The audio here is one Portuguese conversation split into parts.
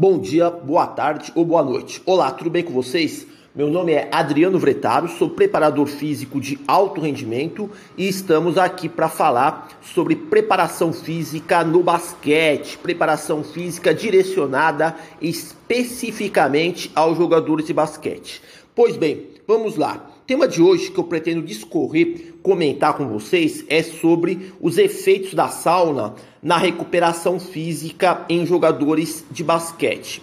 Bom dia, boa tarde ou boa noite. Olá, tudo bem com vocês? Meu nome é Adriano Vretaro, sou preparador físico de alto rendimento e estamos aqui para falar sobre preparação física no basquete, preparação física direcionada especificamente aos jogadores de basquete. Pois bem, vamos lá. Tema de hoje que eu pretendo discorrer, comentar com vocês é sobre os efeitos da sauna na recuperação física em jogadores de basquete.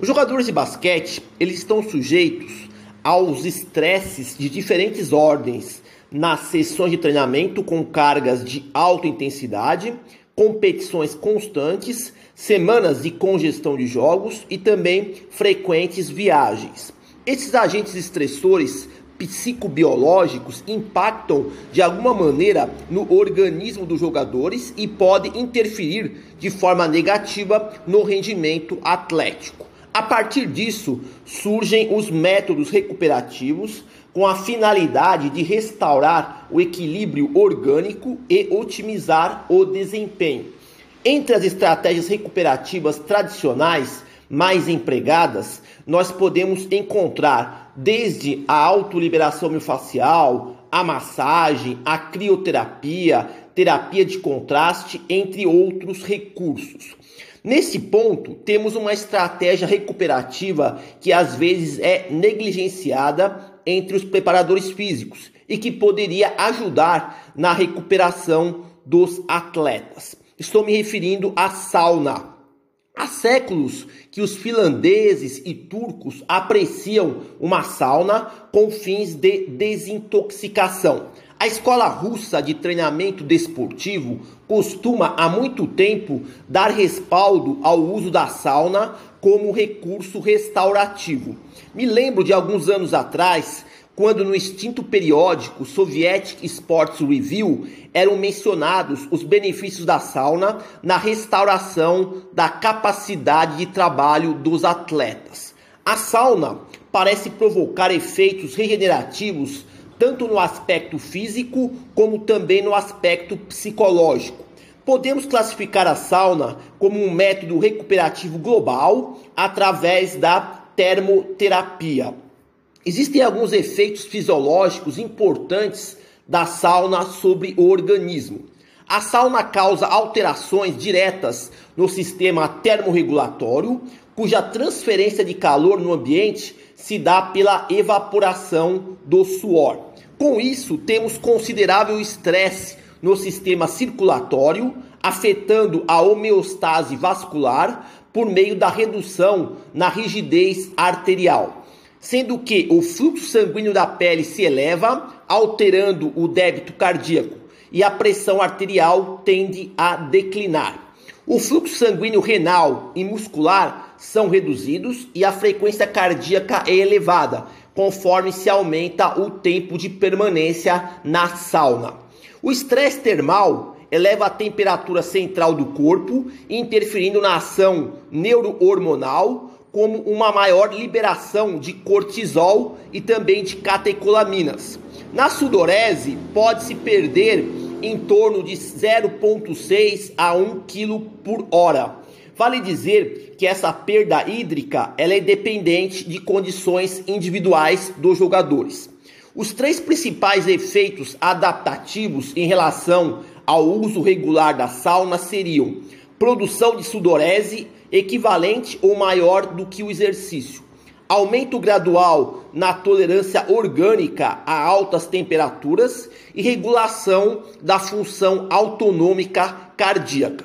Os jogadores de basquete, eles estão sujeitos aos estresses de diferentes ordens nas sessões de treinamento com cargas de alta intensidade, competições constantes, semanas de congestão de jogos e também frequentes viagens. Esses agentes estressores psicobiológicos impactam de alguma maneira no organismo dos jogadores e podem interferir de forma negativa no rendimento atlético. A partir disso, surgem os métodos recuperativos com a finalidade de restaurar o equilíbrio orgânico e otimizar o desempenho. Entre as estratégias recuperativas tradicionais mais empregadas, nós podemos encontrar desde a autoliberação miofascial, a massagem, a crioterapia, terapia de contraste, entre outros recursos. Nesse ponto, temos uma estratégia recuperativa que às vezes é negligenciada entre os preparadores físicos e que poderia ajudar na recuperação dos atletas. Estou me referindo à sauna. Há séculos que os finlandeses e turcos apreciam uma sauna com fins de desintoxicação. A escola russa de treinamento desportivo costuma há muito tempo dar respaldo ao uso da sauna como recurso restaurativo. Me lembro de alguns anos atrás, quando no extinto periódico Soviet Sports Review eram mencionados os benefícios da sauna na restauração da capacidade de trabalho dos atletas. A sauna parece provocar efeitos regenerativos tanto no aspecto físico como também no aspecto psicológico. Podemos classificar a sauna como um método recuperativo global através da termoterapia. Existem alguns efeitos fisiológicos importantes da sauna sobre o organismo. A sauna causa alterações diretas no sistema termorregulatório, cuja transferência de calor no ambiente se dá pela evaporação do suor. Com isso, temos considerável estresse no sistema circulatório, afetando a homeostase vascular por meio da redução na rigidez arterial, sendo que o fluxo sanguíneo da pele se eleva, alterando o débito cardíaco, e a pressão arterial tende a declinar. O fluxo sanguíneo renal e muscular são reduzidos e a frequência cardíaca é elevada, conforme se aumenta o tempo de permanência na sauna. O estresse termal eleva a temperatura central do corpo, interferindo na ação neurohormonal, como uma maior liberação de cortisol e também de catecolaminas. Na sudorese, pode-se perder em torno de 0,6 a 1 kg por hora. Vale dizer que essa perda hídrica ela é dependente de condições individuais dos jogadores. Os três principais efeitos adaptativos em relação ao uso regular da sauna seriam produção de sudorese equivalente ou maior do que o exercício, aumento gradual na tolerância orgânica a altas temperaturas e regulação da função autonômica cardíaca.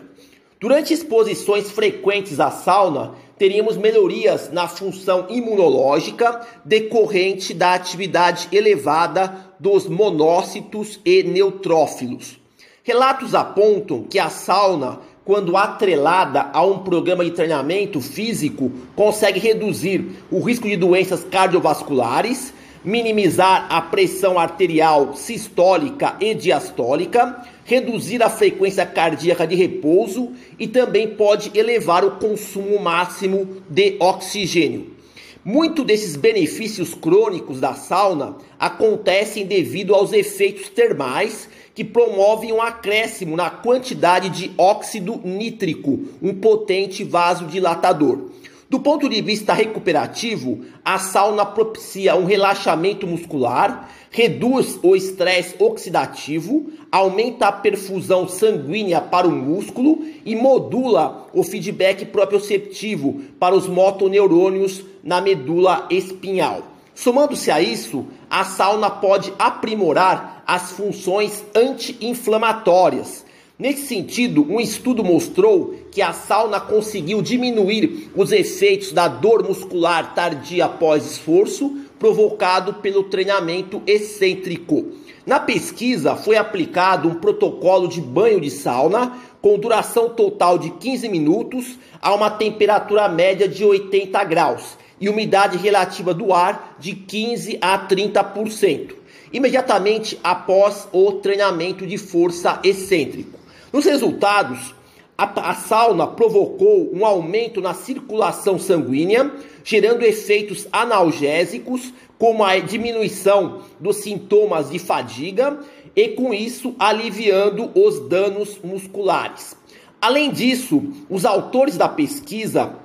Durante exposições frequentes à sauna, teríamos melhorias na função imunológica decorrente da atividade elevada dos monócitos e neutrófilos. Relatos apontam que a sauna quando atrelada a um programa de treinamento físico, consegue reduzir o risco de doenças cardiovasculares, minimizar a pressão arterial sistólica e diastólica, reduzir a frequência cardíaca de repouso e também pode elevar o consumo máximo de oxigênio. Muito desses benefícios crônicos da sauna acontecem devido aos efeitos termais que promovem um acréscimo na quantidade de óxido nítrico, um potente vasodilatador. Do ponto de vista recuperativo, a sauna propicia um relaxamento muscular, reduz o estresse oxidativo, aumenta a perfusão sanguínea para o músculo e modula o feedback proprioceptivo para os motoneurônios na medula espinhal. Somando-se a isso, a sauna pode aprimorar as funções anti-inflamatórias Nesse sentido, um estudo mostrou que a sauna conseguiu diminuir os efeitos da dor muscular tardia após esforço provocado pelo treinamento excêntrico. Na pesquisa, foi aplicado um protocolo de banho de sauna com duração total de 15 minutos a uma temperatura média de 80 graus e umidade relativa do ar de 15 a 30%, imediatamente após o treinamento de força excêntrico. Nos resultados, a, sauna provocou um aumento na circulação sanguínea, gerando efeitos analgésicos, como a diminuição dos sintomas de fadiga e, com isso, aliviando os danos musculares. Além disso, os autores da pesquisa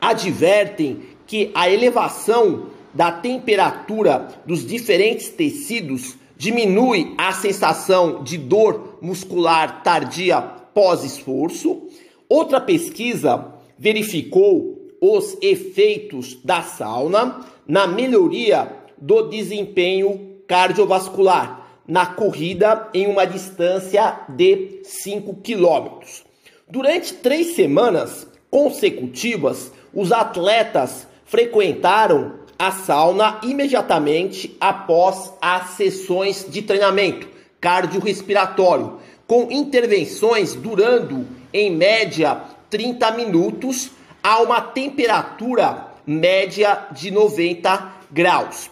advertem que a elevação da temperatura dos diferentes tecidos diminui a sensação de dor muscular tardia pós-esforço. Outra pesquisa verificou os efeitos da sauna na melhoria do desempenho cardiovascular na corrida em uma distância de 5 quilômetros. Durante três semanas consecutivas, os atletas frequentaram a sauna imediatamente após as sessões de treinamento cardiorrespiratório, com intervenções durando em média 30 minutos a uma temperatura média de 90 graus.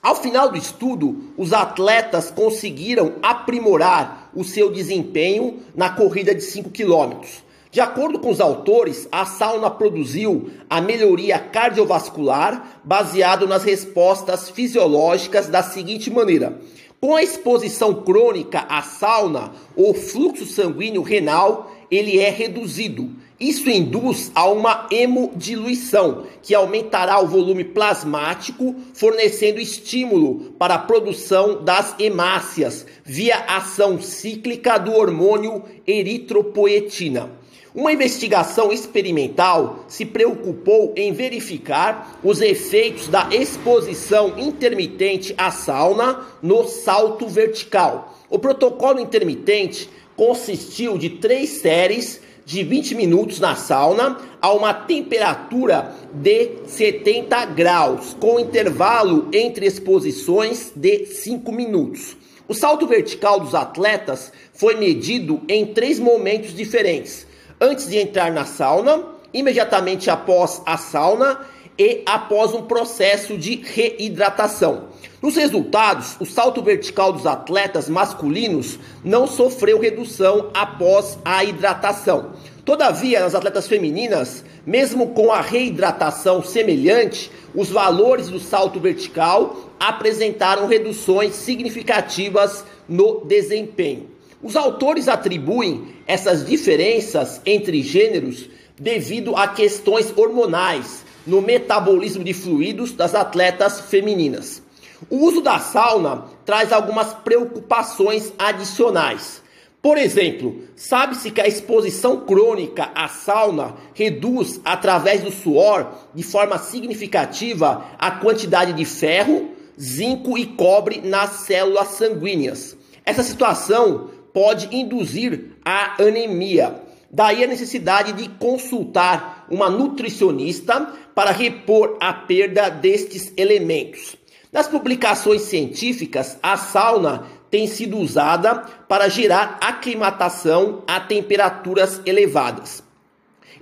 Ao final do estudo, os atletas conseguiram aprimorar o seu desempenho na corrida de 5 quilômetros. De acordo com os autores, a sauna produziu a melhoria cardiovascular baseado nas respostas fisiológicas da seguinte maneira: com a exposição crônica à sauna, o fluxo sanguíneo renal ele é reduzido. Isso induz a uma hemodiluição, que aumentará o volume plasmático, fornecendo estímulo para a produção das hemácias via ação cíclica do hormônio eritropoetina. Uma investigação experimental se preocupou em verificar os efeitos da exposição intermitente à sauna no salto vertical. O protocolo intermitente consistiu de três séries de 20 minutos na sauna a uma temperatura de 70 graus, com intervalo entre exposições de 5 minutos. O salto vertical dos atletas foi medido em três momentos diferentes antes de entrar na sauna, imediatamente após a sauna e após um processo de reidratação. Nos resultados, o salto vertical dos atletas masculinos não sofreu redução após a hidratação. Todavia, nas atletas femininas, mesmo com a reidratação semelhante, os valores do salto vertical apresentaram reduções significativas no desempenho. Os autores atribuem essas diferenças entre gêneros devido a questões hormonais no metabolismo de fluidos das atletas femininas. O uso da sauna traz algumas preocupações adicionais. Por exemplo, sabe-se que a exposição crônica à sauna reduz, através do suor, de forma significativa, a quantidade de ferro, zinco e cobre nas células sanguíneas. Essa situação pode induzir a anemia. Daí a necessidade de consultar uma nutricionista para repor a perda destes elementos. Nas publicações científicas, a sauna tem sido usada para gerar aclimatação a temperaturas elevadas.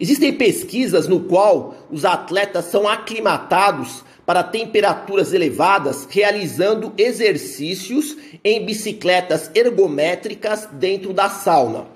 Existem pesquisas no qual os atletas são aclimatados para temperaturas elevadas, realizando exercícios em bicicletas ergométricas dentro da sauna.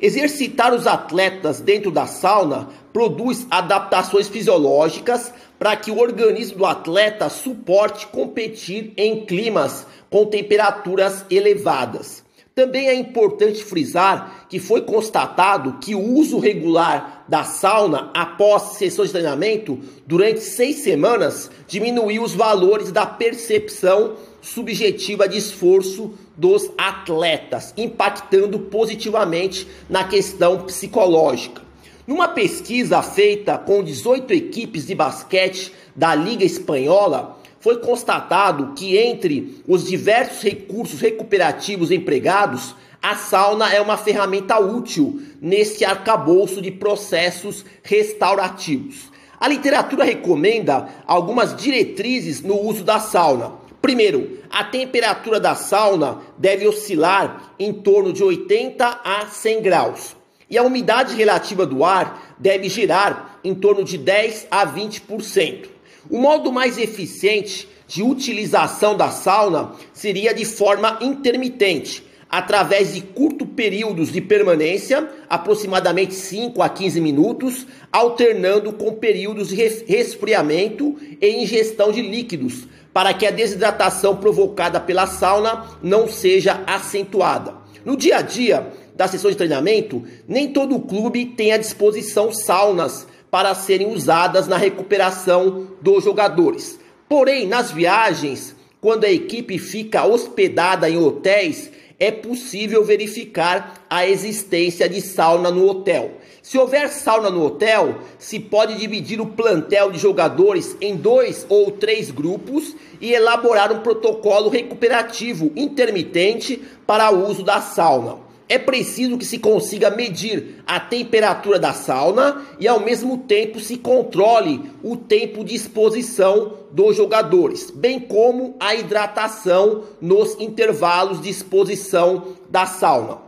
Exercitar os atletas dentro da sauna produz adaptações fisiológicas para que o organismo do atleta suporte competir em climas com temperaturas elevadas. Também é importante frisar que foi constatado que o uso regular da sauna após sessões de treinamento durante seis semanas diminuiu os valores da percepção subjetiva de esforço dos atletas, impactando positivamente na questão psicológica. Numa pesquisa feita com 18 equipes de basquete da Liga Espanhola, foi constatado que entre os diversos recursos recuperativos empregados, a sauna é uma ferramenta útil nesse arcabouço de processos restaurativos. A literatura recomenda algumas diretrizes no uso da sauna. Primeiro, a temperatura da sauna deve oscilar em torno de 80 a 100 graus. E a umidade relativa do ar deve girar em torno de 10 a 20%. O modo mais eficiente de utilização da sauna seria de forma intermitente, através de curto períodos de permanência, aproximadamente 5 a 15 minutos, alternando com períodos de resfriamento e ingestão de líquidos, para que a desidratação provocada pela sauna não seja acentuada. No dia a dia da sessão de treinamento, nem todo clube tem à disposição saunas para serem usadas na recuperação dos jogadores. Porém, nas viagens, quando a equipe fica hospedada em hotéis, é possível verificar a existência de sauna no hotel. Se houver sauna no hotel, se pode dividir o plantel de jogadores em dois ou três grupos e elaborar um protocolo recuperativo intermitente para o uso da sauna é preciso que se consiga medir a temperatura da sauna e ao mesmo tempo se controle o tempo de exposição dos jogadores, bem como a hidratação nos intervalos de exposição da sauna.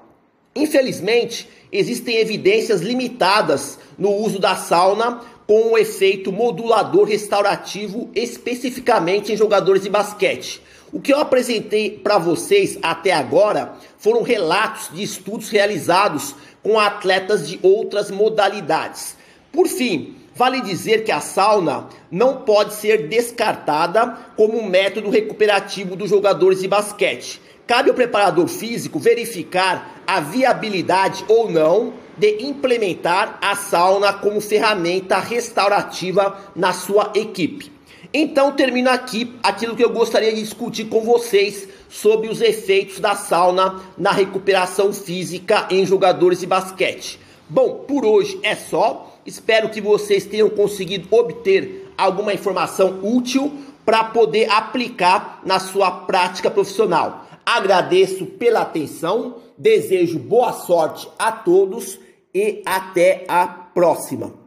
Infelizmente, existem evidências limitadas no uso da sauna com o um efeito modulador restaurativo especificamente em jogadores de basquete. O que eu apresentei para vocês até agora foram relatos de estudos realizados com atletas de outras modalidades. Por fim, vale dizer que a sauna não pode ser descartada como um método recuperativo dos jogadores de basquete. Cabe ao preparador físico verificar a viabilidade ou não de implementar a sauna como ferramenta restaurativa na sua equipe. Então termino aqui aquilo que eu gostaria de discutir com vocês sobre os efeitos da sauna na recuperação física em jogadores de basquete. Bom, por hoje é só. Espero que vocês tenham conseguido obter alguma informação útil para poder aplicar na sua prática profissional. Agradeço pela atenção, desejo boa sorte a todos e até a próxima.